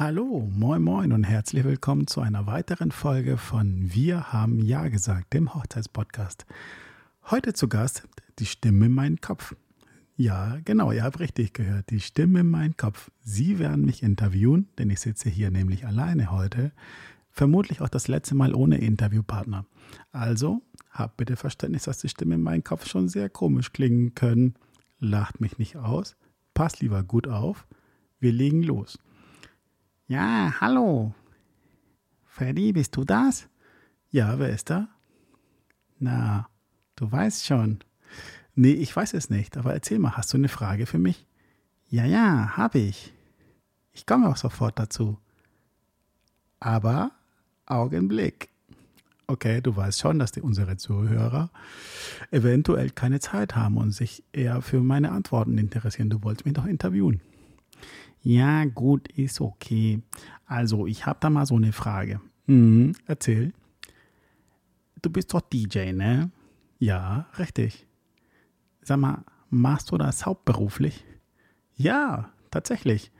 Hallo, moin moin und herzlich willkommen zu einer weiteren Folge von Wir haben Ja gesagt, dem Hochzeitspodcast. Heute zu Gast die Stimme in meinem Kopf. Ja, genau, ihr habt richtig gehört, die Stimme in meinem Kopf. Sie werden mich interviewen, denn ich sitze hier nämlich alleine heute. Vermutlich auch das letzte Mal ohne Interviewpartner. Also habt bitte Verständnis, dass die Stimme in meinem Kopf schon sehr komisch klingen können. Lacht mich nicht aus, passt lieber gut auf. Wir legen los. Ja, hallo. Freddy, bist du das? Ja, wer ist da? Na, du weißt schon. Nee, ich weiß es nicht, aber erzähl mal, hast du eine Frage für mich? Ja, ja, habe ich. Ich komme auch sofort dazu. Aber Augenblick. Okay, du weißt schon, dass die, unsere Zuhörer eventuell keine Zeit haben und sich eher für meine Antworten interessieren. Du wolltest mich doch interviewen. Ja, gut, ist okay. Also, ich habe da mal so eine Frage. Mhm, erzähl. Du bist doch DJ, ne? Ja, richtig. Sag mal, machst du das hauptberuflich? Ja, tatsächlich.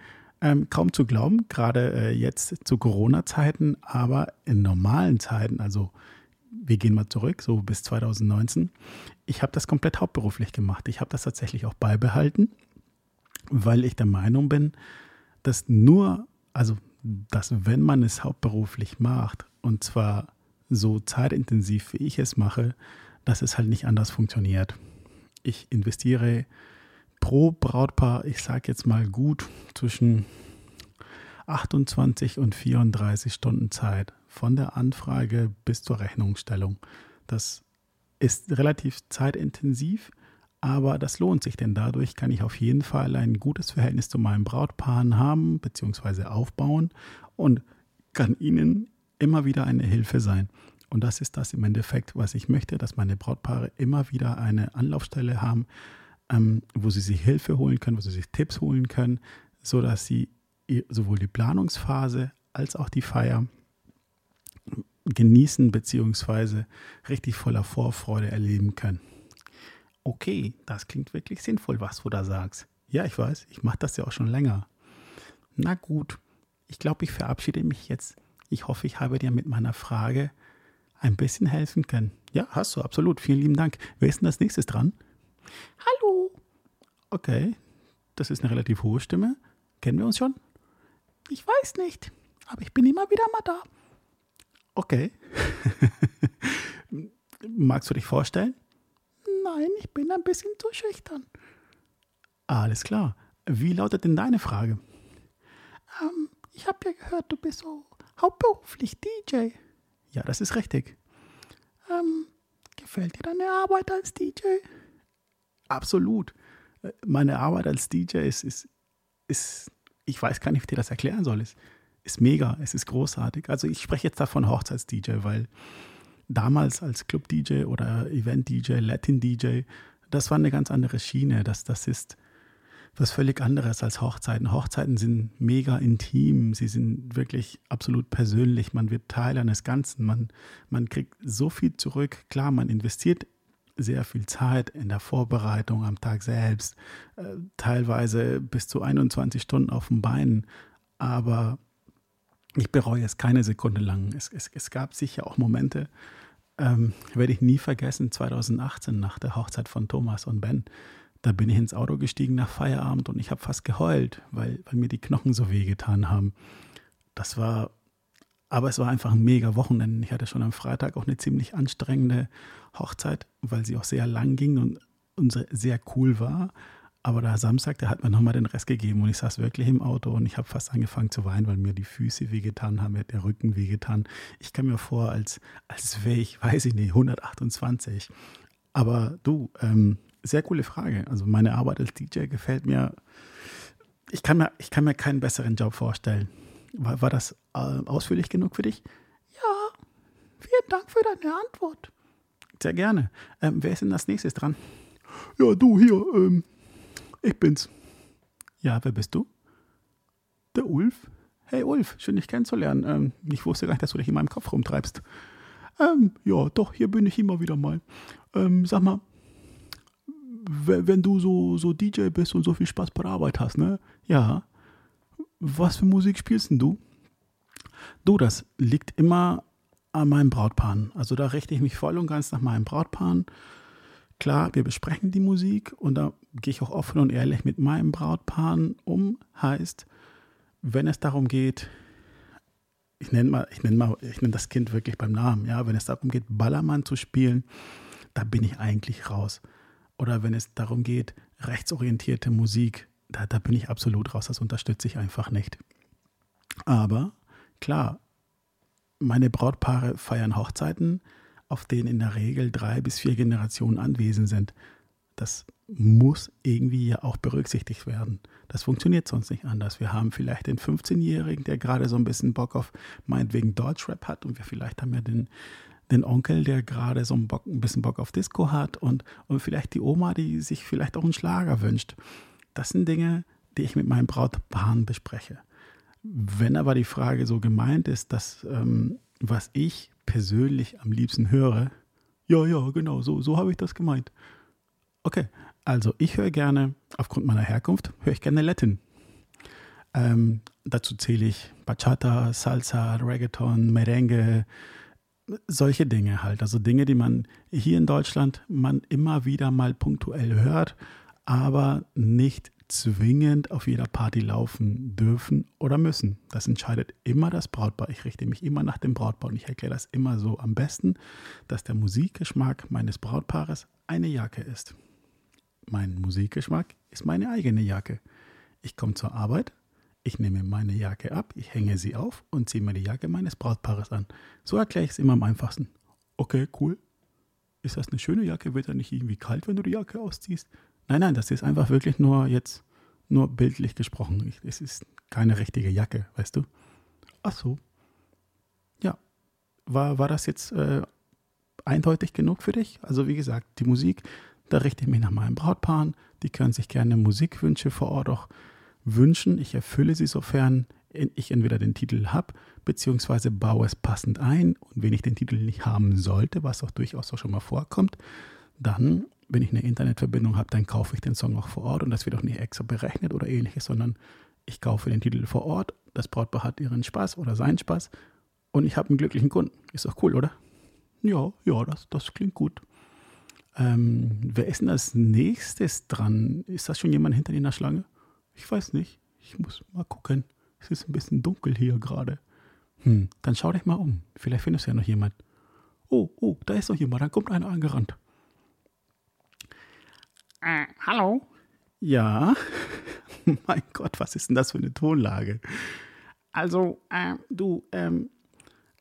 Ähm, kaum zu glauben, gerade äh, jetzt zu Corona-Zeiten, aber in normalen Zeiten, also wir gehen mal zurück, so bis 2019, ich habe das komplett hauptberuflich gemacht. Ich habe das tatsächlich auch beibehalten weil ich der Meinung bin, dass nur, also dass wenn man es hauptberuflich macht und zwar so zeitintensiv, wie ich es mache, dass es halt nicht anders funktioniert. Ich investiere pro Brautpaar, ich sage jetzt mal gut, zwischen 28 und 34 Stunden Zeit von der Anfrage bis zur Rechnungsstellung. Das ist relativ zeitintensiv aber das lohnt sich, denn dadurch kann ich auf jeden Fall ein gutes Verhältnis zu meinen Brautpaaren haben bzw. aufbauen und kann ihnen immer wieder eine Hilfe sein. Und das ist das im Endeffekt, was ich möchte, dass meine Brautpaare immer wieder eine Anlaufstelle haben, ähm, wo sie sich Hilfe holen können, wo sie sich Tipps holen können, sodass sie sowohl die Planungsphase als auch die Feier genießen bzw. richtig voller Vorfreude erleben können okay, das klingt wirklich sinnvoll, was du da sagst. Ja, ich weiß, ich mache das ja auch schon länger. Na gut, ich glaube, ich verabschiede mich jetzt. Ich hoffe, ich habe dir mit meiner Frage ein bisschen helfen können. Ja, hast du, absolut. Vielen lieben Dank. Wer ist denn als nächstes dran? Hallo. Okay, das ist eine relativ hohe Stimme. Kennen wir uns schon? Ich weiß nicht, aber ich bin immer wieder mal da. Okay. Magst du dich vorstellen? Nein, ich bin ein bisschen zu schüchtern. Alles klar. Wie lautet denn deine Frage? Ähm, ich habe ja gehört, du bist so hauptberuflich DJ. Ja, das ist richtig. Ähm, gefällt dir deine Arbeit als DJ? Absolut. Meine Arbeit als DJ ist, ist, ist ich weiß gar nicht, wie ich dir das erklären soll. Es ist mega, es ist großartig. Also ich spreche jetzt davon Hochzeits-DJ, weil damals als Club-DJ oder Event-DJ, Latin-DJ, das war eine ganz andere Schiene. Das, das ist was völlig anderes als Hochzeiten. Hochzeiten sind mega intim, sie sind wirklich absolut persönlich, man wird Teil eines Ganzen, man, man kriegt so viel zurück. Klar, man investiert sehr viel Zeit in der Vorbereitung am Tag selbst, äh, teilweise bis zu 21 Stunden auf dem Bein, aber ich bereue es keine Sekunde lang. Es, es, es gab sicher auch Momente, ähm, werde ich nie vergessen, 2018 nach der Hochzeit von Thomas und Ben. Da bin ich ins Auto gestiegen nach Feierabend und ich habe fast geheult, weil, weil mir die Knochen so wehgetan haben. Das war, aber es war einfach ein mega Wochenende. Ich hatte schon am Freitag auch eine ziemlich anstrengende Hochzeit, weil sie auch sehr lang ging und, und sehr cool war. Aber der Samstag, der hat mir nochmal den Rest gegeben und ich saß wirklich im Auto und ich habe fast angefangen zu weinen, weil mir die Füße wehgetan haben, mir der Rücken wehgetan. Ich kam mir vor, als, als wäre ich, weiß ich nicht, 128. Aber du, ähm, sehr coole Frage. Also meine Arbeit als DJ gefällt mir. Ich kann mir, ich kann mir keinen besseren Job vorstellen. War, war das äh, ausführlich genug für dich? Ja, vielen Dank für deine Antwort. Sehr gerne. Ähm, wer ist denn als nächstes dran? Ja, du hier, ähm, ich bin's. Ja, wer bist du? Der Ulf. Hey Ulf, schön dich kennenzulernen. Ähm, ich wusste gar nicht, dass du dich in meinem Kopf rumtreibst. Ähm, ja, doch, hier bin ich immer wieder mal. Ähm, sag mal, wenn du so, so DJ bist und so viel Spaß bei der Arbeit hast, ne? Ja. was für Musik spielst denn du? Du, das liegt immer an meinem Brautpaar. Also da richte ich mich voll und ganz nach meinem Brautpaar. Klar, wir besprechen die Musik und da gehe ich auch offen und ehrlich mit meinem Brautpaar um. Heißt, wenn es darum geht, ich nenne mal, ich nenne mal, ich nenne das Kind wirklich beim Namen, ja, wenn es darum geht, Ballermann zu spielen, da bin ich eigentlich raus. Oder wenn es darum geht, rechtsorientierte Musik, da, da bin ich absolut raus, das unterstütze ich einfach nicht. Aber klar, meine Brautpaare feiern Hochzeiten, auf denen in der Regel drei bis vier Generationen anwesend sind. Das muss irgendwie ja auch berücksichtigt werden. Das funktioniert sonst nicht anders. Wir haben vielleicht den 15-Jährigen, der gerade so ein bisschen Bock auf meinetwegen Deutschrap hat und wir vielleicht haben ja den, den Onkel, der gerade so ein, Bock, ein bisschen Bock auf Disco hat und, und vielleicht die Oma, die sich vielleicht auch einen Schlager wünscht. Das sind Dinge, die ich mit meinem Brautpaar bespreche. Wenn aber die Frage so gemeint ist, dass ähm, was ich persönlich am liebsten höre, ja, ja, genau, so, so habe ich das gemeint. Okay, also ich höre gerne, aufgrund meiner Herkunft, höre ich gerne Latin. Ähm, dazu zähle ich Bachata, Salsa, Reggaeton, Merengue, solche Dinge halt. Also Dinge, die man hier in Deutschland man immer wieder mal punktuell hört, aber nicht zwingend auf jeder Party laufen dürfen oder müssen. Das entscheidet immer das Brautpaar. Ich richte mich immer nach dem Brautpaar und ich erkläre das immer so am besten, dass der Musikgeschmack meines Brautpaares eine Jacke ist. Mein Musikgeschmack ist meine eigene Jacke. Ich komme zur Arbeit, ich nehme meine Jacke ab, ich hänge sie auf und ziehe mir die Jacke meines Brautpaares an. So erkläre ich es immer am einfachsten. Okay, cool. Ist das eine schöne Jacke? Wird da nicht irgendwie kalt, wenn du die Jacke ausziehst? Nein, nein, das ist einfach wirklich nur jetzt, nur bildlich gesprochen. es ist keine richtige Jacke, weißt du? Ach so. Ja. War, war das jetzt äh, eindeutig genug für dich? Also wie gesagt, die Musik, da richte ich mich nach meinem Brautpaar. Die können sich gerne Musikwünsche vor Ort auch wünschen. Ich erfülle sie, sofern ich entweder den Titel habe, beziehungsweise baue es passend ein. Und wenn ich den Titel nicht haben sollte, was auch durchaus auch schon mal vorkommt, dann wenn ich eine Internetverbindung habe, dann kaufe ich den Song auch vor Ort und das wird auch nicht extra berechnet oder ähnliches, sondern ich kaufe den Titel vor Ort, das Brautpaar hat ihren Spaß oder seinen Spaß und ich habe einen glücklichen Kunden. Ist doch cool, oder? Ja, ja, das, das klingt gut. Ähm, wer ist denn als nächstes dran? Ist das schon jemand hinter in der Schlange? Ich weiß nicht. Ich muss mal gucken. Es ist ein bisschen dunkel hier gerade. Hm, dann schau dich mal um. Vielleicht findest du ja noch jemand. Oh, oh, da ist noch jemand. Dann kommt einer angerannt. Äh, hallo? Ja. mein Gott, was ist denn das für eine Tonlage? Also, äh, du, ähm,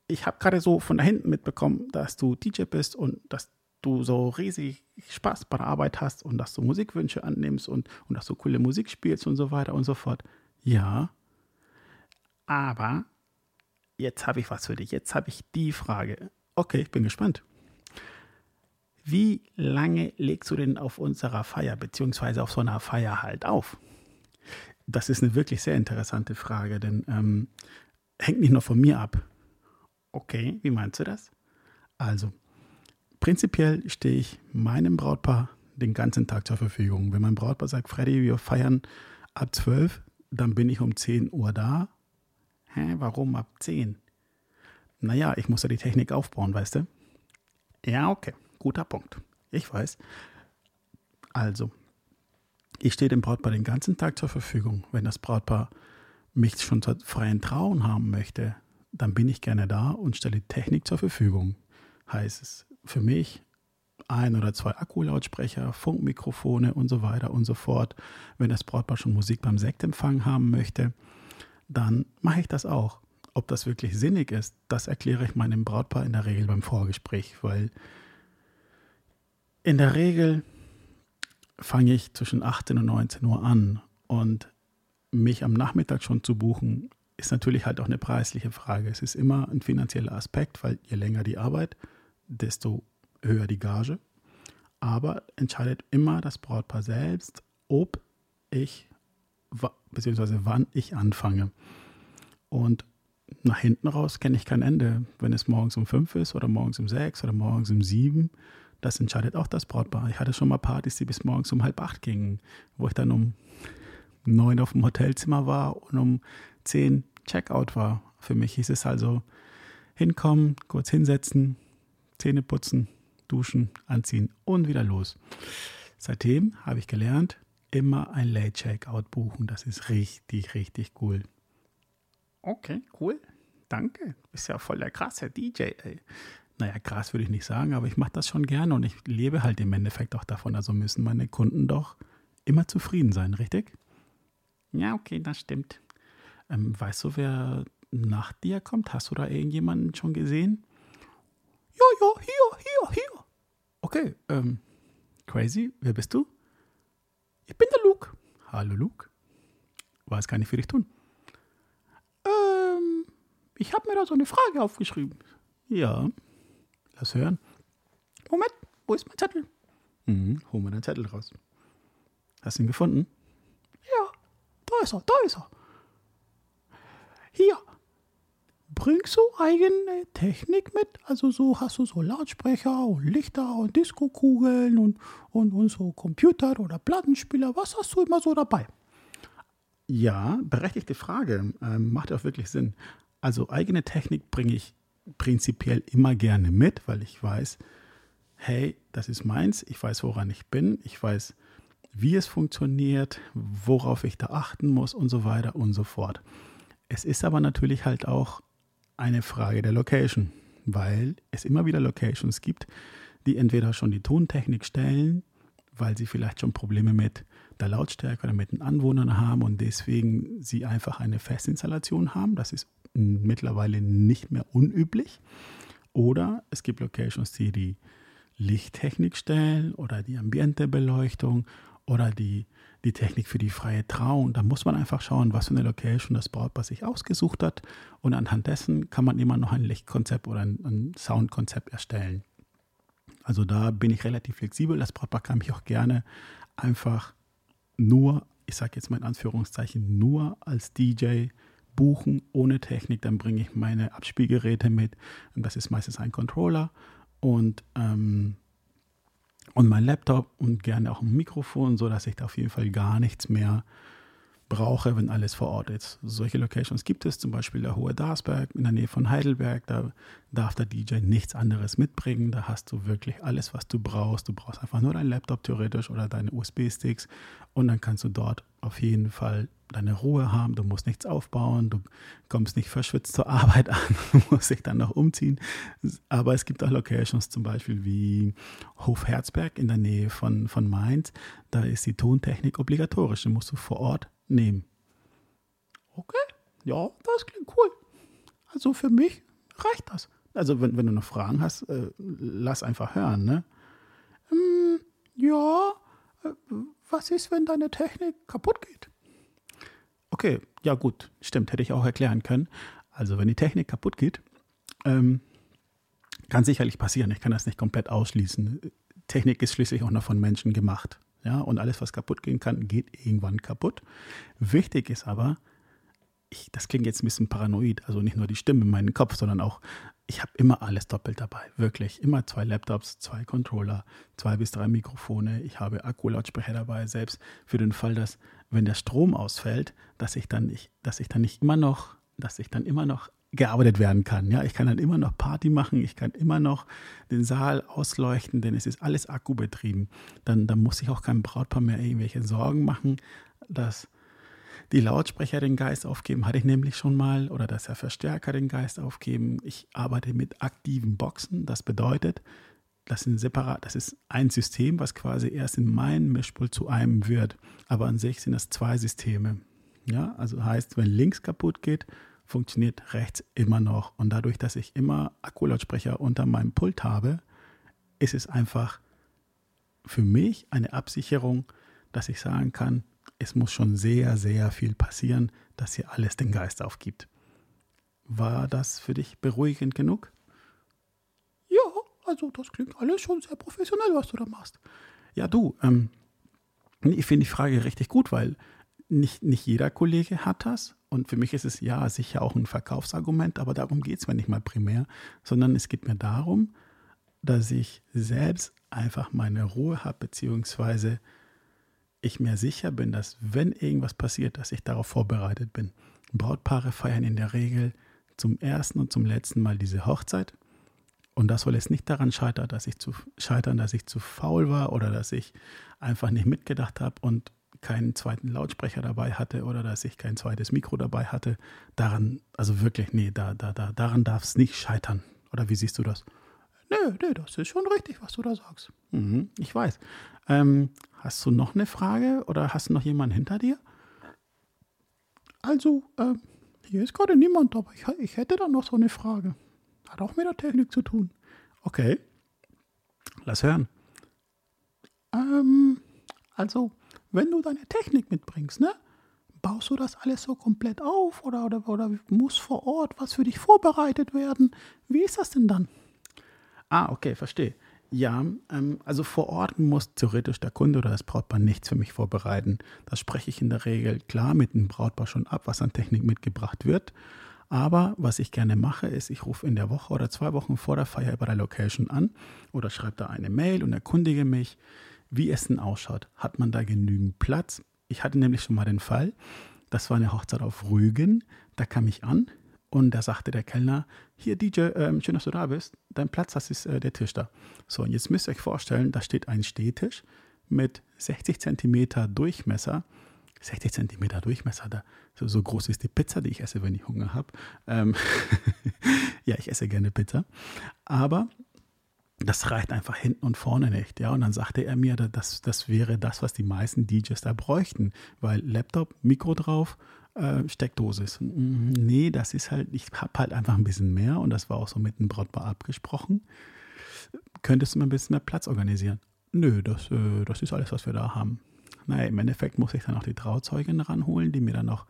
ich habe gerade so von da hinten mitbekommen, dass du DJ bist und dass du so riesig Spaß bei der Arbeit hast und dass du Musikwünsche annimmst und, und dass du coole Musik spielst und so weiter und so fort. Ja. Aber jetzt habe ich was für dich. Jetzt habe ich die Frage. Okay, ich bin gespannt. Wie lange legst du denn auf unserer Feier, beziehungsweise auf so einer Feier halt auf? Das ist eine wirklich sehr interessante Frage, denn ähm, hängt nicht nur von mir ab. Okay, wie meinst du das? Also, prinzipiell stehe ich meinem Brautpaar den ganzen Tag zur Verfügung. Wenn mein Brautpaar sagt, Freddy, wir feiern ab 12, dann bin ich um 10 Uhr da. Hä, warum ab 10? Naja, ich muss ja die Technik aufbauen, weißt du? Ja, okay. Guter Punkt. Ich weiß. Also, ich stehe dem Brautpaar den ganzen Tag zur Verfügung. Wenn das Brautpaar mich schon zur freien Trauung haben möchte, dann bin ich gerne da und stelle Technik zur Verfügung. Heißt es für mich ein oder zwei Akkulautsprecher, Funkmikrofone und so weiter und so fort. Wenn das Brautpaar schon Musik beim Sektempfang haben möchte, dann mache ich das auch. Ob das wirklich sinnig ist, das erkläre ich meinem Brautpaar in der Regel beim Vorgespräch, weil in der Regel fange ich zwischen 18 und 19 Uhr an und mich am Nachmittag schon zu buchen, ist natürlich halt auch eine preisliche Frage. Es ist immer ein finanzieller Aspekt, weil je länger die Arbeit, desto höher die Gage. Aber entscheidet immer das Brautpaar selbst, ob ich beziehungsweise wann ich anfange. Und nach hinten raus kenne ich kein Ende. Wenn es morgens um fünf ist oder morgens um sechs oder morgens um sieben, das entscheidet auch das Brautpaar. Ich hatte schon mal Partys, die bis morgens um halb acht gingen, wo ich dann um neun auf dem Hotelzimmer war und um 10 Checkout war. Für mich hieß es also hinkommen, kurz hinsetzen, Zähne putzen, duschen, anziehen und wieder los. Seitdem habe ich gelernt, immer ein Late Checkout buchen. Das ist richtig, richtig cool. Okay, cool. Danke. Du bist ja voll der krasse DJ, ey. Naja, krass würde ich nicht sagen, aber ich mache das schon gerne und ich lebe halt im Endeffekt auch davon. Also müssen meine Kunden doch immer zufrieden sein, richtig? Ja, okay, das stimmt. Ähm, weißt du, wer nach dir kommt? Hast du da irgendjemanden schon gesehen? Ja, ja, hier, hier, hier. Okay, ähm, crazy. Wer bist du? Ich bin der Luke. Hallo, Luke. Was kann ich für dich tun? Ähm, ich habe mir da so eine Frage aufgeschrieben. Ja, lass hören. Moment, wo ist mein Zettel? Mhm, hol mal deinen Zettel raus. Hast du ihn gefunden? Ja, da ist er, da ist er. Hier. Bringst du eigene Technik mit? Also so hast du so Lautsprecher und Lichter und Diskokugeln und, und, und so Computer oder Plattenspieler. Was hast du immer so dabei? Ja, berechtigte Frage. Ähm, macht auch wirklich Sinn. Also eigene Technik bringe ich prinzipiell immer gerne mit, weil ich weiß, hey, das ist meins, ich weiß, woran ich bin, ich weiß, wie es funktioniert, worauf ich da achten muss und so weiter und so fort. Es ist aber natürlich halt auch eine Frage der Location, weil es immer wieder Locations gibt, die entweder schon die Tontechnik stellen, weil sie vielleicht schon Probleme mit der Lautstärke oder mit den Anwohnern haben und deswegen sie einfach eine Festinstallation haben. Das ist mittlerweile nicht mehr unüblich. Oder es gibt Locations, die die Lichttechnik stellen oder die Ambientebeleuchtung oder die, die Technik für die freie Trauung. Da muss man einfach schauen, was für eine Location das Brautpaar sich ausgesucht hat. Und anhand dessen kann man immer noch ein Lichtkonzept oder ein, ein Soundkonzept erstellen. Also da bin ich relativ flexibel. Das Brautpaar kann mich auch gerne einfach nur, ich sage jetzt mal Anführungszeichen, nur als DJ buchen ohne Technik. Dann bringe ich meine Abspielgeräte mit. Und das ist meistens ein Controller und ähm, und mein Laptop und gerne auch ein Mikrofon, sodass ich da auf jeden Fall gar nichts mehr brauche, wenn alles vor Ort ist. Solche Locations gibt es, zum Beispiel der Hohe Darsberg in der Nähe von Heidelberg. Da darf der DJ nichts anderes mitbringen. Da hast du wirklich alles, was du brauchst. Du brauchst einfach nur deinen Laptop theoretisch oder deine USB-Sticks und dann kannst du dort auf jeden Fall deine Ruhe haben, du musst nichts aufbauen, du kommst nicht verschwitzt zur Arbeit an, du musst dich dann noch umziehen. Aber es gibt auch Locations zum Beispiel wie Hof Herzberg in der Nähe von, von Mainz. Da ist die Tontechnik obligatorisch, die musst du vor Ort nehmen. Okay, ja, das klingt cool. Also für mich reicht das. Also wenn, wenn du noch Fragen hast, äh, lass einfach hören, ne? Ähm, ja, äh, was ist, wenn deine Technik kaputt geht? Okay, ja gut, stimmt, hätte ich auch erklären können. Also wenn die Technik kaputt geht, ähm, kann sicherlich passieren. Ich kann das nicht komplett ausschließen. Technik ist schließlich auch noch von Menschen gemacht. Ja, und alles, was kaputt gehen kann, geht irgendwann kaputt. Wichtig ist aber, ich, das klingt jetzt ein bisschen paranoid, also nicht nur die Stimme in meinem Kopf, sondern auch, ich habe immer alles doppelt dabei, wirklich. Immer zwei Laptops, zwei Controller, zwei bis drei Mikrofone. Ich habe Akkulautsprecher dabei, selbst für den Fall, dass, wenn der Strom ausfällt, dass ich dann nicht, dass ich dann nicht immer noch, dass ich dann immer noch gearbeitet werden kann. Ja, ich kann dann immer noch Party machen, ich kann immer noch den Saal ausleuchten, denn es ist alles akkubetrieben. Dann, dann muss ich auch keinem Brautpaar mehr irgendwelche Sorgen machen, dass die Lautsprecher den Geist aufgeben, hatte ich nämlich schon mal, oder dass der Verstärker den Geist aufgeben. Ich arbeite mit aktiven Boxen. Das bedeutet, das, sind separat, das ist ein System, was quasi erst in meinem Mischpult zu einem wird. Aber an sich sind das zwei Systeme. Ja, also heißt, wenn links kaputt geht, funktioniert rechts immer noch. Und dadurch, dass ich immer Akkulautsprecher unter meinem Pult habe, ist es einfach für mich eine Absicherung, dass ich sagen kann, es muss schon sehr, sehr viel passieren, dass hier alles den Geist aufgibt. War das für dich beruhigend genug? Ja, also das klingt alles schon sehr professionell, was du da machst. Ja, du, ähm, ich finde die Frage richtig gut, weil nicht, nicht jeder Kollege hat das. Und für mich ist es ja sicher auch ein Verkaufsargument, aber darum geht es mir nicht mal primär, sondern es geht mir darum, dass ich selbst einfach meine Ruhe habe, beziehungsweise ich mir sicher bin, dass wenn irgendwas passiert, dass ich darauf vorbereitet bin. Brautpaare feiern in der Regel zum ersten und zum letzten Mal diese Hochzeit. Und das soll jetzt nicht daran scheitern, dass ich zu scheitern, dass ich zu faul war oder dass ich einfach nicht mitgedacht habe und keinen zweiten Lautsprecher dabei hatte oder dass ich kein zweites Mikro dabei hatte. Daran, also wirklich, nee, da, da, da, daran darf es nicht scheitern. Oder wie siehst du das? Nee, nee, das ist schon richtig, was du da sagst. Mhm, ich weiß. Ähm, hast du noch eine Frage oder hast du noch jemanden hinter dir? Also, äh, hier ist gerade niemand, aber ich, ich hätte da noch so eine Frage. Hat auch mit der Technik zu tun. Okay. Lass hören. Ähm, also, wenn du deine Technik mitbringst, ne? Baust du das alles so komplett auf oder, oder, oder muss vor Ort was für dich vorbereitet werden? Wie ist das denn dann? Ah, okay, verstehe. Ja, ähm, also vor Ort muss theoretisch der Kunde oder das Brautpaar nichts für mich vorbereiten. Das spreche ich in der Regel klar mit dem Brautpaar schon ab, was an Technik mitgebracht wird. Aber was ich gerne mache, ist, ich rufe in der Woche oder zwei Wochen vor der Feier bei der Location an oder schreibe da eine Mail und erkundige mich, wie es denn ausschaut. Hat man da genügend Platz? Ich hatte nämlich schon mal den Fall, das war eine Hochzeit auf Rügen, da kam ich an und da sagte der Kellner, hier DJ, ähm, schön, dass du da bist, dein Platz, das ist äh, der Tisch da. So, und jetzt müsst ihr euch vorstellen, da steht ein Stehtisch mit 60 Zentimeter Durchmesser. 60 Zentimeter Durchmesser, da, so, so, groß ist die Pizza, die ich esse, wenn ich Hunger habe. Ähm ja, ich esse gerne Pizza. Aber das reicht einfach hinten und vorne nicht. Ja, und dann sagte er mir, das, das wäre das, was die meisten DJs da bräuchten, weil Laptop, Mikro drauf, äh, Steckdose. Mm, nee, das ist halt, ich habe halt einfach ein bisschen mehr und das war auch so mit dem Brautpaar abgesprochen. Könntest du mir ein bisschen mehr Platz organisieren? Nö, das, äh, das ist alles, was wir da haben. Naja, im Endeffekt muss ich dann auch die Trauzeugin ranholen, die mir dann noch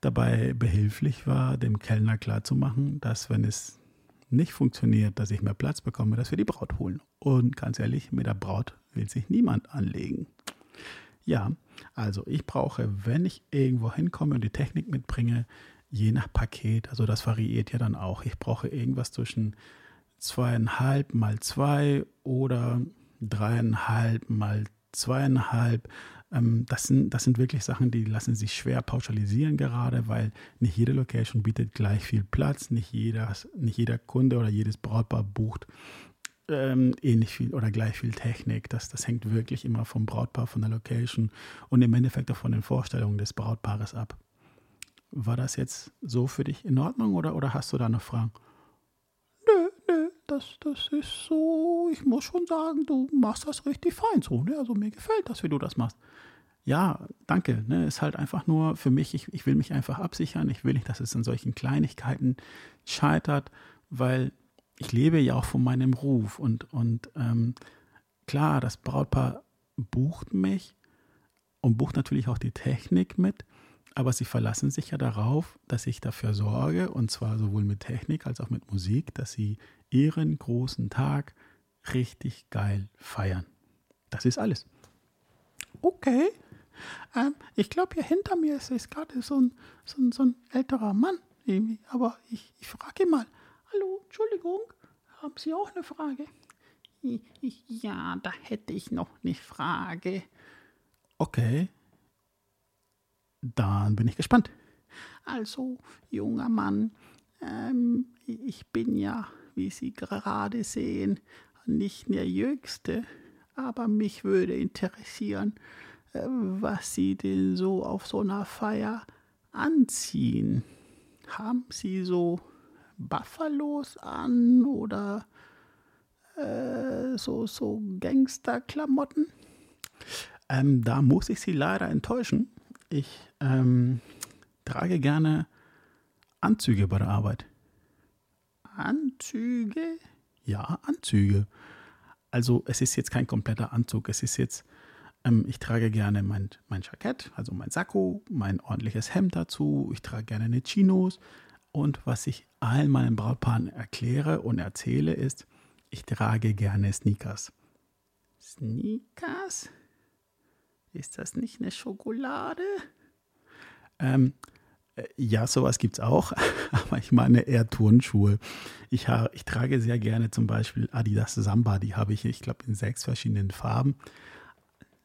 dabei behilflich war, dem Kellner klarzumachen, dass wenn es nicht funktioniert, dass ich mehr Platz bekomme, dass wir die Braut holen. Und ganz ehrlich, mit der Braut will sich niemand anlegen. Ja, also ich brauche, wenn ich irgendwo hinkomme und die Technik mitbringe, je nach Paket, also das variiert ja dann auch. Ich brauche irgendwas zwischen zweieinhalb mal zwei oder dreieinhalb mal zweieinhalb. Ähm, das, sind, das sind wirklich Sachen, die lassen sich schwer pauschalisieren gerade, weil nicht jede Location bietet gleich viel Platz, nicht jeder, nicht jeder Kunde oder jedes Brautpaar bucht ähm, ähnlich viel oder gleich viel Technik. Das, das hängt wirklich immer vom Brautpaar, von der Location und im Endeffekt auch von den Vorstellungen des Brautpaares ab. War das jetzt so für dich in Ordnung oder, oder hast du da noch Fragen? Das, das ist so, ich muss schon sagen, du machst das richtig fein so. Ne? Also mir gefällt das, wie du das machst. Ja, danke. Ne? Ist halt einfach nur für mich, ich, ich will mich einfach absichern. Ich will nicht, dass es an solchen Kleinigkeiten scheitert, weil ich lebe ja auch von meinem Ruf und, und ähm, klar, das Brautpaar bucht mich und bucht natürlich auch die Technik mit, aber sie verlassen sich ja darauf, dass ich dafür sorge, und zwar sowohl mit Technik als auch mit Musik, dass sie ihren großen Tag richtig geil feiern. Das ist alles. Okay. Ähm, ich glaube, hier hinter mir ist, ist gerade so ein, so, ein, so ein älterer Mann. Irgendwie. Aber ich, ich frage ihn mal, Hallo, Entschuldigung, haben Sie auch eine Frage? Ja, da hätte ich noch eine Frage. Okay. Dann bin ich gespannt. Also, junger Mann, ähm, ich bin ja, wie Sie gerade sehen, nicht der Jüngste, aber mich würde interessieren, äh, was Sie denn so auf so einer Feier anziehen. Haben Sie so Buffalos an oder äh, so, so Gangsterklamotten? Ähm, da muss ich Sie leider enttäuschen. Ich ähm, trage gerne Anzüge bei der Arbeit. Anzüge? Ja, Anzüge. Also es ist jetzt kein kompletter Anzug. Es ist jetzt, ähm, ich trage gerne mein, mein Jackett, also mein Sakko, mein ordentliches Hemd dazu. Ich trage gerne eine Chinos. Und was ich allen meinen Brautpaaren erkläre und erzähle, ist, ich trage gerne Sneakers. Sneakers? Ist das nicht eine Schokolade? Ähm, äh, ja, sowas gibt es auch, aber ich meine eher Turnschuhe. Ich, ich trage sehr gerne zum Beispiel Adidas Samba, die habe ich, ich glaube, in sechs verschiedenen Farben.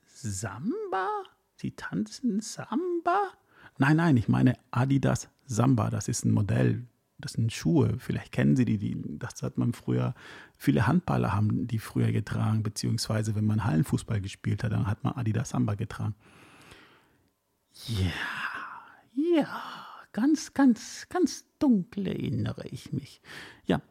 Samba? Sie tanzen Samba? Nein, nein, ich meine Adidas Samba. Das ist ein Modell. Das sind Schuhe. Vielleicht kennen Sie die, die. Das hat man früher. Viele Handballer haben die früher getragen, beziehungsweise wenn man Hallenfußball gespielt hat, dann hat man Adidas Samba getragen. Ja, ja, ganz, ganz, ganz dunkel erinnere ich mich. Ja,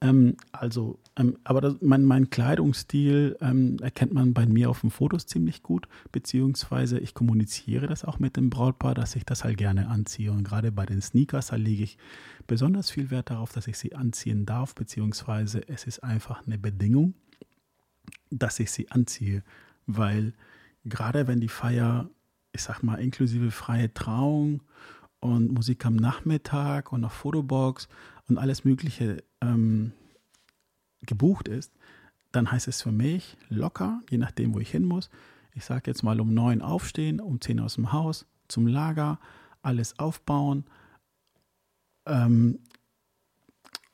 ähm, also, ähm, aber das, mein, mein Kleidungsstil ähm, erkennt man bei mir auf den Fotos ziemlich gut, beziehungsweise ich kommuniziere das auch mit dem Brautpaar, dass ich das halt gerne anziehe. Und gerade bei den Sneakers, da lege ich besonders viel Wert darauf, dass ich sie anziehen darf, beziehungsweise es ist einfach eine Bedingung, dass ich sie anziehe, weil gerade wenn die Feier, ich sag mal, inklusive freie Trauung und Musik am Nachmittag und noch Fotobox und alles Mögliche ähm, gebucht ist, dann heißt es für mich locker, je nachdem, wo ich hin muss. Ich sage jetzt mal um neun aufstehen, um zehn aus dem Haus, zum Lager, alles aufbauen, ähm,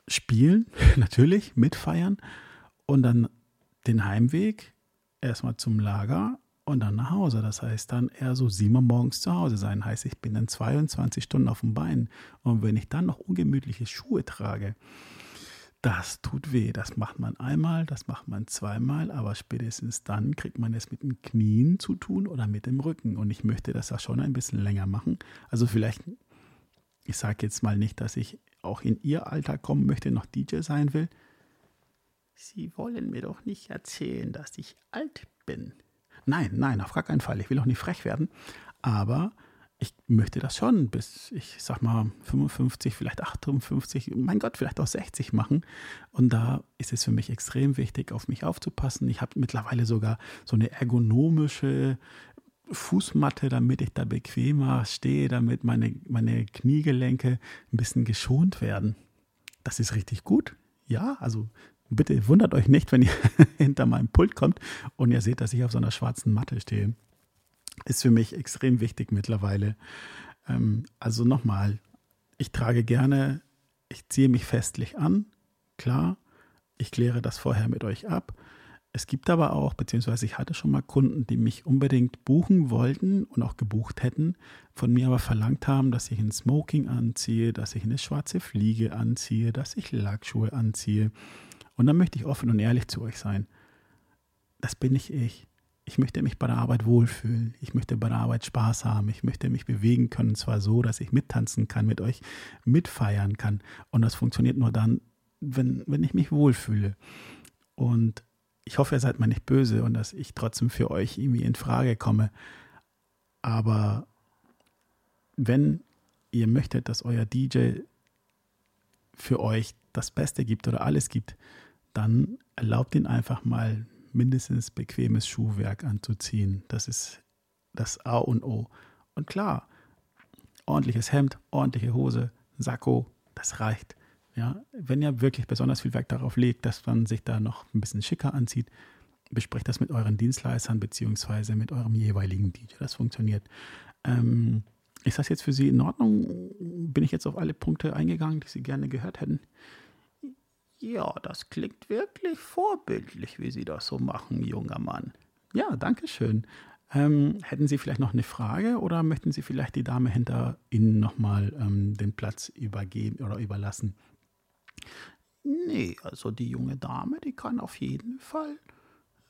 spielen, natürlich, mitfeiern und dann den Heimweg erstmal zum Lager und dann nach Hause. Das heißt dann eher so sieben Uhr morgens zu Hause sein. Heißt, ich bin dann 22 Stunden auf dem Bein. Und wenn ich dann noch ungemütliche Schuhe trage, das tut weh. Das macht man einmal, das macht man zweimal, aber spätestens dann kriegt man es mit den Knien zu tun oder mit dem Rücken. Und ich möchte das ja schon ein bisschen länger machen. Also vielleicht, ich sage jetzt mal nicht, dass ich auch in Ihr Alter kommen möchte, noch DJ sein will. Sie wollen mir doch nicht erzählen, dass ich alt bin. Nein, nein, auf gar keinen Fall. Ich will auch nicht frech werden. Aber ich möchte das schon bis, ich sag mal, 55, vielleicht 58, mein Gott, vielleicht auch 60 machen. Und da ist es für mich extrem wichtig, auf mich aufzupassen. Ich habe mittlerweile sogar so eine ergonomische Fußmatte, damit ich da bequemer stehe, damit meine, meine Kniegelenke ein bisschen geschont werden. Das ist richtig gut. Ja, also bitte wundert euch nicht, wenn ihr hinter meinem Pult kommt und ihr seht, dass ich auf so einer schwarzen Matte stehe. Ist für mich extrem wichtig mittlerweile. Ähm, also nochmal, ich trage gerne, ich ziehe mich festlich an, klar, ich kläre das vorher mit euch ab. Es gibt aber auch, beziehungsweise ich hatte schon mal Kunden, die mich unbedingt buchen wollten und auch gebucht hätten, von mir aber verlangt haben, dass ich ein Smoking anziehe, dass ich eine schwarze Fliege anziehe, dass ich Lackschuhe anziehe. Und dann möchte ich offen und ehrlich zu euch sein. Das bin nicht ich. Ich möchte mich bei der Arbeit wohlfühlen. Ich möchte bei der Arbeit Spaß haben. Ich möchte mich bewegen können, und zwar so, dass ich mittanzen kann, mit euch mitfeiern kann. Und das funktioniert nur dann, wenn, wenn ich mich wohlfühle. Und ich hoffe, ihr seid mir nicht böse und dass ich trotzdem für euch irgendwie in Frage komme. Aber wenn ihr möchtet, dass euer DJ für euch das Beste gibt oder alles gibt, dann erlaubt ihn einfach mal mindestens bequemes Schuhwerk anzuziehen. Das ist das A und O. Und klar, ordentliches Hemd, ordentliche Hose, Sakko, das reicht. Ja, wenn ihr wirklich besonders viel Wert darauf legt, dass man sich da noch ein bisschen schicker anzieht, besprecht das mit euren Dienstleistern beziehungsweise mit eurem jeweiligen DJ. Das funktioniert. Ähm, ist das jetzt für Sie in Ordnung? Bin ich jetzt auf alle Punkte eingegangen, die Sie gerne gehört hätten? Ja, das klingt wirklich vorbildlich, wie Sie das so machen, junger Mann. Ja, danke schön. Ähm, hätten Sie vielleicht noch eine Frage oder möchten Sie vielleicht die Dame hinter Ihnen nochmal ähm, den Platz übergeben oder überlassen? Nee, also die junge Dame, die kann auf jeden Fall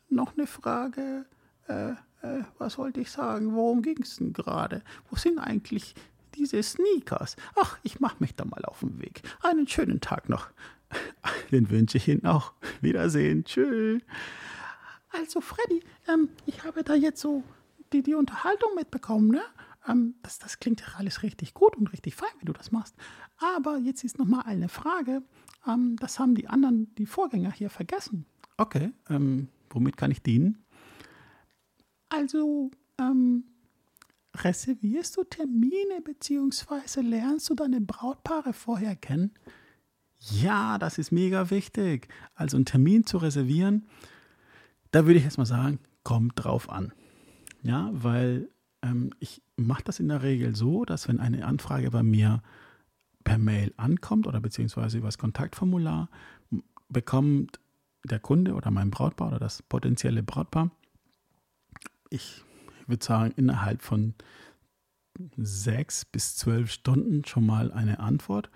noch eine Frage. Äh, äh, was wollte ich sagen? Worum ging es denn gerade? Wo sind eigentlich diese Sneakers? Ach, ich mache mich da mal auf den Weg. Einen schönen Tag noch. Den wünsche ich Ihnen auch. Wiedersehen. Tschüss. Also, Freddy, ähm, ich habe da jetzt so die, die Unterhaltung mitbekommen, ne? Ähm, das, das klingt ja alles richtig gut und richtig fein, wie du das machst. Aber jetzt ist noch mal eine Frage. Ähm, das haben die anderen, die Vorgänger hier vergessen. Okay, ähm, womit kann ich dienen? Also, ähm, reservierst du Termine beziehungsweise lernst du deine Brautpaare vorher kennen? Ja, das ist mega wichtig. Also einen Termin zu reservieren, da würde ich erstmal sagen, kommt drauf an. Ja, weil ähm, ich mache das in der Regel so, dass wenn eine Anfrage bei mir per Mail ankommt oder beziehungsweise über das Kontaktformular, bekommt der Kunde oder mein Brautpaar oder das potenzielle Brautpaar, ich würde sagen, innerhalb von sechs bis zwölf Stunden schon mal eine Antwort.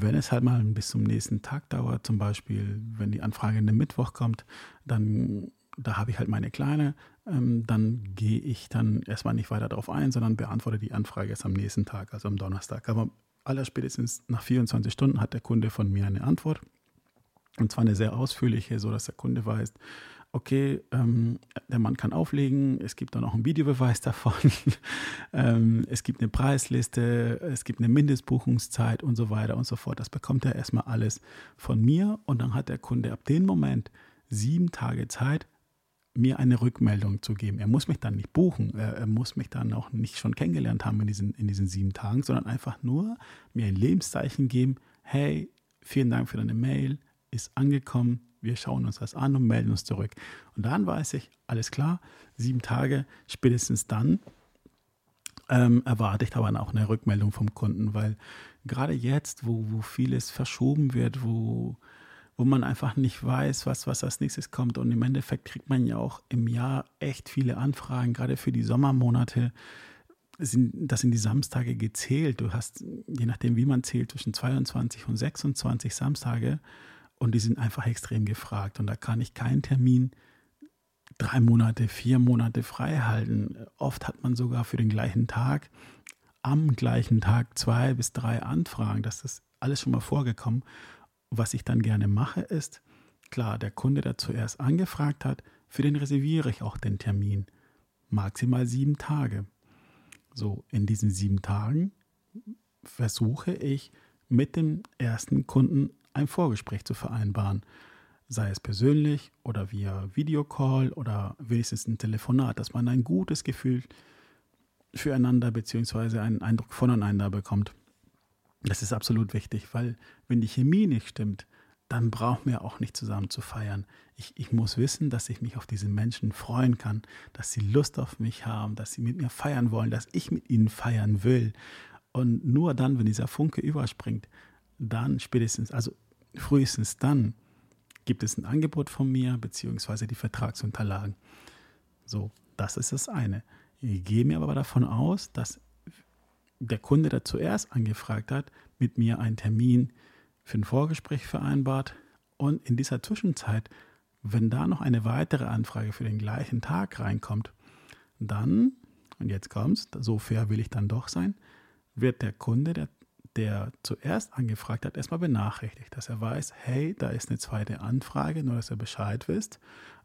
Wenn es halt mal bis zum nächsten Tag dauert, zum Beispiel, wenn die Anfrage in den Mittwoch kommt, dann da habe ich halt meine Kleine, ähm, dann gehe ich dann erstmal nicht weiter darauf ein, sondern beantworte die Anfrage erst am nächsten Tag, also am Donnerstag. Aber allerspätestens nach 24 Stunden hat der Kunde von mir eine Antwort. Und zwar eine sehr ausführliche, so dass der Kunde weiß, okay, ähm, der Mann kann auflegen, es gibt dann auch einen Videobeweis davon, ähm, es gibt eine Preisliste, es gibt eine Mindestbuchungszeit und so weiter und so fort. Das bekommt er erstmal alles von mir und dann hat der Kunde ab dem Moment sieben Tage Zeit, mir eine Rückmeldung zu geben. Er muss mich dann nicht buchen, er, muss mich dann auch nicht schon kennengelernt haben in diesen, in diesen sieben Tagen, sondern einfach nur mir ein Lebenszeichen geben, hey, vielen Dank für deine Mail, ist angekommen, wir schauen uns das an und melden uns zurück. Und dann weiß ich, alles klar, sieben Tage, spätestens dann ähm, erwarte ich aber auch eine Rückmeldung vom Kunden, weil gerade jetzt, wo, wo vieles verschoben wird, wo, wo man einfach nicht weiß, was, was als nächstes kommt. Und im Endeffekt kriegt man ja auch im Jahr echt viele Anfragen, gerade für die Sommermonate. Sind, das sind die Samstage gezählt. Du hast, je nachdem, wie man zählt, zwischen 22 und 26 Samstage. Und die sind einfach extrem gefragt. Und da kann ich keinen Termin drei Monate, vier Monate frei halten. Oft hat man sogar für den gleichen Tag, am gleichen Tag zwei bis drei Anfragen. Das ist alles schon mal vorgekommen. Was ich dann gerne mache, ist, klar, der Kunde, der zuerst angefragt hat, für den reserviere ich auch den Termin. Maximal sieben Tage. So, in diesen sieben Tagen versuche ich mit dem ersten Kunden ein Vorgespräch zu vereinbaren. Sei es persönlich oder via Videocall oder wenigstens ein Telefonat, dass man ein gutes Gefühl füreinander bzw. einen Eindruck voneinander bekommt. Das ist absolut wichtig, weil wenn die Chemie nicht stimmt, dann brauchen wir auch nicht zusammen zu feiern. Ich, ich muss wissen, dass ich mich auf diese Menschen freuen kann, dass sie Lust auf mich haben, dass sie mit mir feiern wollen, dass ich mit ihnen feiern will. Und nur dann, wenn dieser Funke überspringt, dann spätestens, also frühestens dann gibt es ein Angebot von mir, beziehungsweise die Vertragsunterlagen. So, das ist das eine. Ich gehe mir aber davon aus, dass der Kunde, der zuerst angefragt hat, mit mir einen Termin für ein Vorgespräch vereinbart und in dieser Zwischenzeit, wenn da noch eine weitere Anfrage für den gleichen Tag reinkommt, dann, und jetzt kommt's, so fair will ich dann doch sein, wird der Kunde, der der zuerst angefragt hat, erstmal benachrichtigt, dass er weiß, hey, da ist eine zweite Anfrage, nur dass er Bescheid wisst.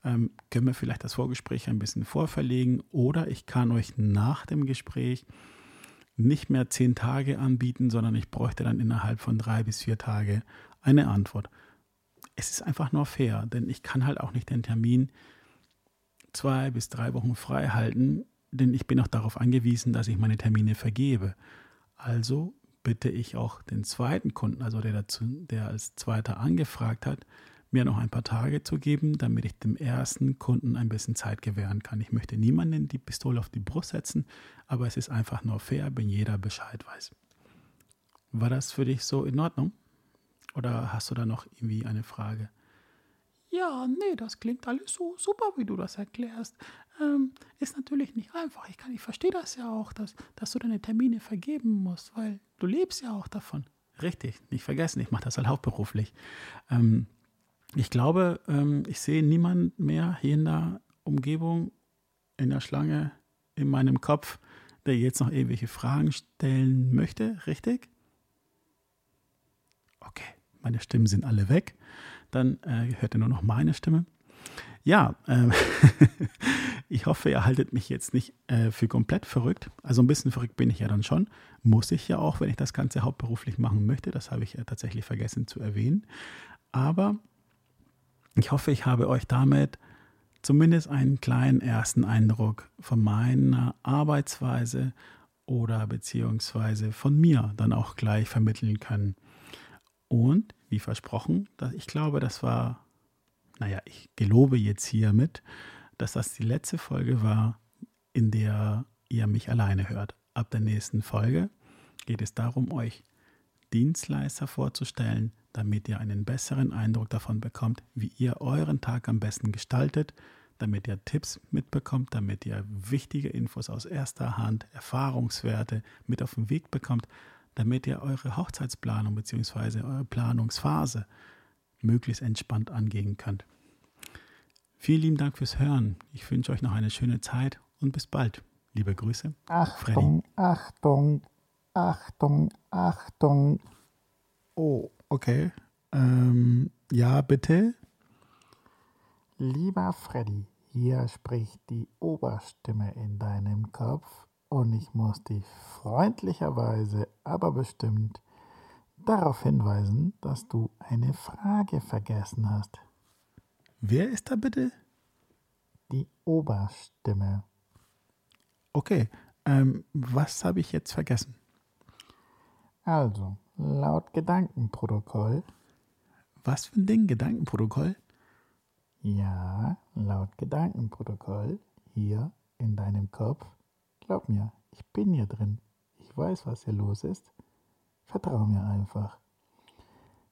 Ähm, können wir vielleicht das Vorgespräch ein bisschen vorverlegen oder ich kann euch nach dem Gespräch nicht mehr zehn Tage anbieten, sondern ich bräuchte dann innerhalb von drei bis vier Tage eine Antwort. Es ist einfach nur fair, denn ich kann halt auch nicht den Termin zwei bis drei Wochen frei halten, denn ich bin auch darauf angewiesen, dass ich meine Termine vergebe. Also bitte ich auch den zweiten Kunden, also der, dazu, der als zweiter angefragt hat, mir noch ein paar Tage zu geben, damit ich dem ersten Kunden ein bisschen Zeit gewähren kann. Ich möchte niemanden die Pistole auf die Brust setzen, aber es ist einfach nur fair, wenn jeder Bescheid weiß. War das für dich so in Ordnung? Oder hast du da noch irgendwie eine Frage? Ja, nee, das klingt alles so super, wie du das erklärst. Ähm, ist natürlich nicht einfach. Ich, kann, ich verstehe das ja auch, dass, dass du deine Termine vergeben musst, weil du lebst ja auch davon. Richtig, nicht vergessen, ich mache das halt hauptberuflich. Ähm, ich glaube, ähm, ich sehe niemanden mehr hier in der Umgebung, in der Schlange, in meinem Kopf, der jetzt noch irgendwelche Fragen stellen möchte, richtig? Okay, meine Stimmen sind alle weg. Dann äh, hört ihr nur noch meine Stimme. Ja, äh, ich hoffe, ihr haltet mich jetzt nicht äh, für komplett verrückt. Also ein bisschen verrückt bin ich ja dann schon. Muss ich ja auch, wenn ich das Ganze hauptberuflich machen möchte. Das habe ich ja tatsächlich vergessen zu erwähnen. Aber ich hoffe, ich habe euch damit zumindest einen kleinen ersten Eindruck von meiner Arbeitsweise oder beziehungsweise von mir dann auch gleich vermitteln können. Und wie versprochen, ich glaube, das war, naja, ich gelobe jetzt hiermit, dass das die letzte Folge war, in der ihr mich alleine hört. Ab der nächsten Folge geht es darum, euch Dienstleister vorzustellen, damit ihr einen besseren Eindruck davon bekommt, wie ihr euren Tag am besten gestaltet, damit ihr Tipps mitbekommt, damit ihr wichtige Infos aus erster Hand, Erfahrungswerte mit auf den Weg bekommt, damit ihr eure Hochzeitsplanung bzw. eure Planungsphase möglichst entspannt angehen könnt. Vielen lieben Dank fürs Hören. Ich wünsche euch noch eine schöne Zeit und bis bald. Liebe Grüße. Achtung, Freddy. Achtung, Achtung, Achtung. Oh, okay. Ähm, ja, bitte. Lieber Freddy, hier spricht die Oberstimme in deinem Kopf und ich muss dich freundlicherweise, aber bestimmt darauf hinweisen, dass du eine Frage vergessen hast. Wer ist da bitte? Die Oberstimme. Okay, ähm, was habe ich jetzt vergessen? Also, laut Gedankenprotokoll. Was für ein Ding, Gedankenprotokoll? Ja, laut Gedankenprotokoll hier in deinem Kopf. Glaub mir, ich bin hier drin. Ich weiß, was hier los ist. Vertrau mir einfach.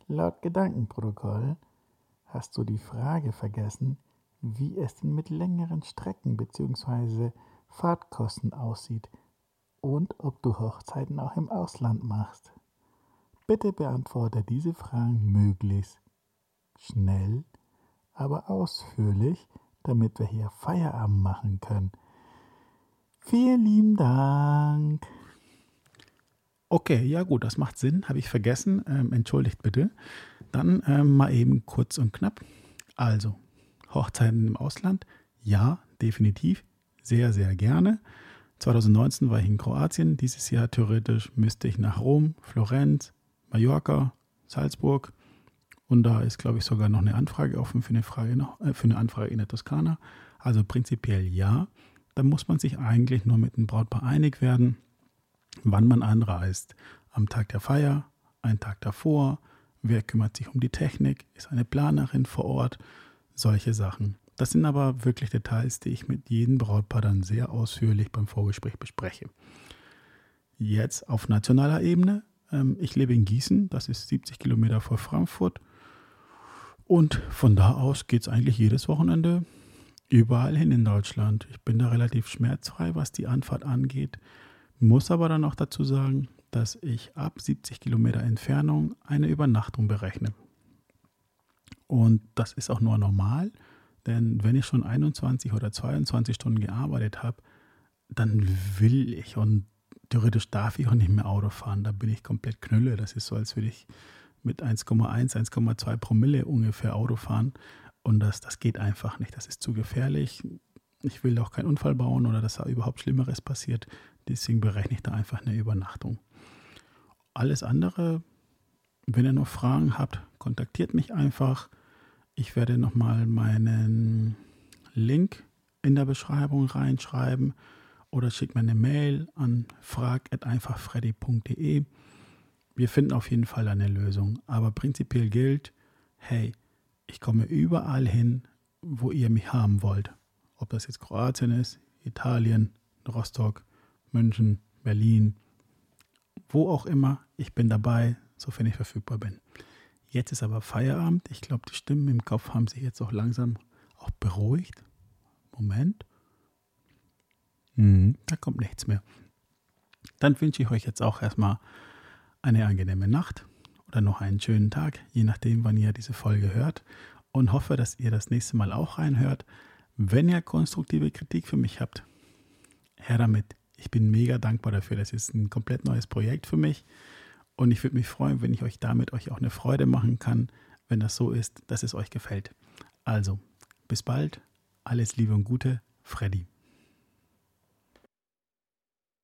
Laut Gedankenprotokoll hast du die Frage vergessen, wie es denn mit längeren Strecken bzw. Fahrtkosten aussieht und ob du Hochzeiten auch im Ausland machst. Bitte beantworte diese Fragen möglichst schnell aber ausführlich, damit wir hier Feierabend machen können. Vielen lieben Dank. Okay, ja gut, das macht Sinn, habe ich vergessen. Ähm, entschuldigt bitte. Dann ähm, mal eben kurz und knapp. Also, Hochzeiten im Ausland? Ja, definitiv. Sehr, sehr gerne. 2019 war ich in Kroatien. Dieses Jahr theoretisch müsste ich nach Rom, Florenz, Mallorca, Salzburg, und da ist, glaube ich, sogar noch eine Anfrage offen für eine, Frage noch, äh, für eine Anfrage in der Toskana. Also prinzipiell ja. Da muss man sich eigentlich nur mit dem Brautpaar einig werden, wann man anreist. Am Tag der Feier, einen Tag davor, wer kümmert sich um die Technik, ist eine Planerin vor Ort, solche Sachen. Das sind aber wirklich Details, die ich mit jedem Brautpaar dann sehr ausführlich beim Vorgespräch bespreche. Jetzt auf nationaler Ebene. Ähm, ich lebe in Gießen, das ist 70 Kilometer vor Frankfurt. Und von da aus geht es eigentlich jedes Wochenende überall hin in Deutschland. Ich bin da relativ schmerzfrei, was die Anfahrt angeht. Muss aber dann auch dazu sagen, dass ich ab 70 Kilometer Entfernung eine Übernachtung berechne. Und das ist auch nur normal, denn wenn ich schon 21 oder 22 Stunden gearbeitet habe, dann will ich und theoretisch darf ich auch nicht mehr Auto fahren. Da bin ich komplett knülle. Das ist so, als würde ich mit 1,1, 1,2 Promille ungefähr Auto fahren. Und das, das geht einfach nicht. Das ist zu gefährlich. Ich will auch keinen Unfall bauen oder dass da überhaupt Schlimmeres passiert. Deswegen berechne ich da einfach eine Übernachtung. Alles andere, wenn ihr noch Fragen habt, kontaktiert mich einfach. Ich werde nochmal meinen Link in der Beschreibung reinschreiben oder schickt mir eine Mail an frag.einfachfreddy.de wir finden auf jeden Fall eine Lösung. Aber prinzipiell gilt, hey, ich komme überall hin, wo ihr mich haben wollt. Ob das jetzt Kroatien ist, Italien, Rostock, München, Berlin, wo auch immer, ich bin dabei, sofern ich verfügbar bin. Jetzt ist aber Feierabend. Ich glaube, die Stimmen im Kopf haben sich jetzt auch langsam auch beruhigt. Moment. Mhm, da kommt nichts mehr. Dann wünsche ich euch jetzt auch erstmal eine angenehme Nacht oder noch einen schönen Tag, je nachdem, wann ihr diese Folge hört. Und hoffe, dass ihr das nächste Mal auch reinhört. Wenn ihr konstruktive Kritik für mich habt, her damit. Ich bin mega dankbar dafür. Das ist ein komplett neues Projekt für mich. Und ich würde mich freuen, wenn ich euch damit euch auch eine Freude machen kann, wenn das so ist, dass es euch gefällt. Also, bis bald. Alles Liebe und Gute, Freddy.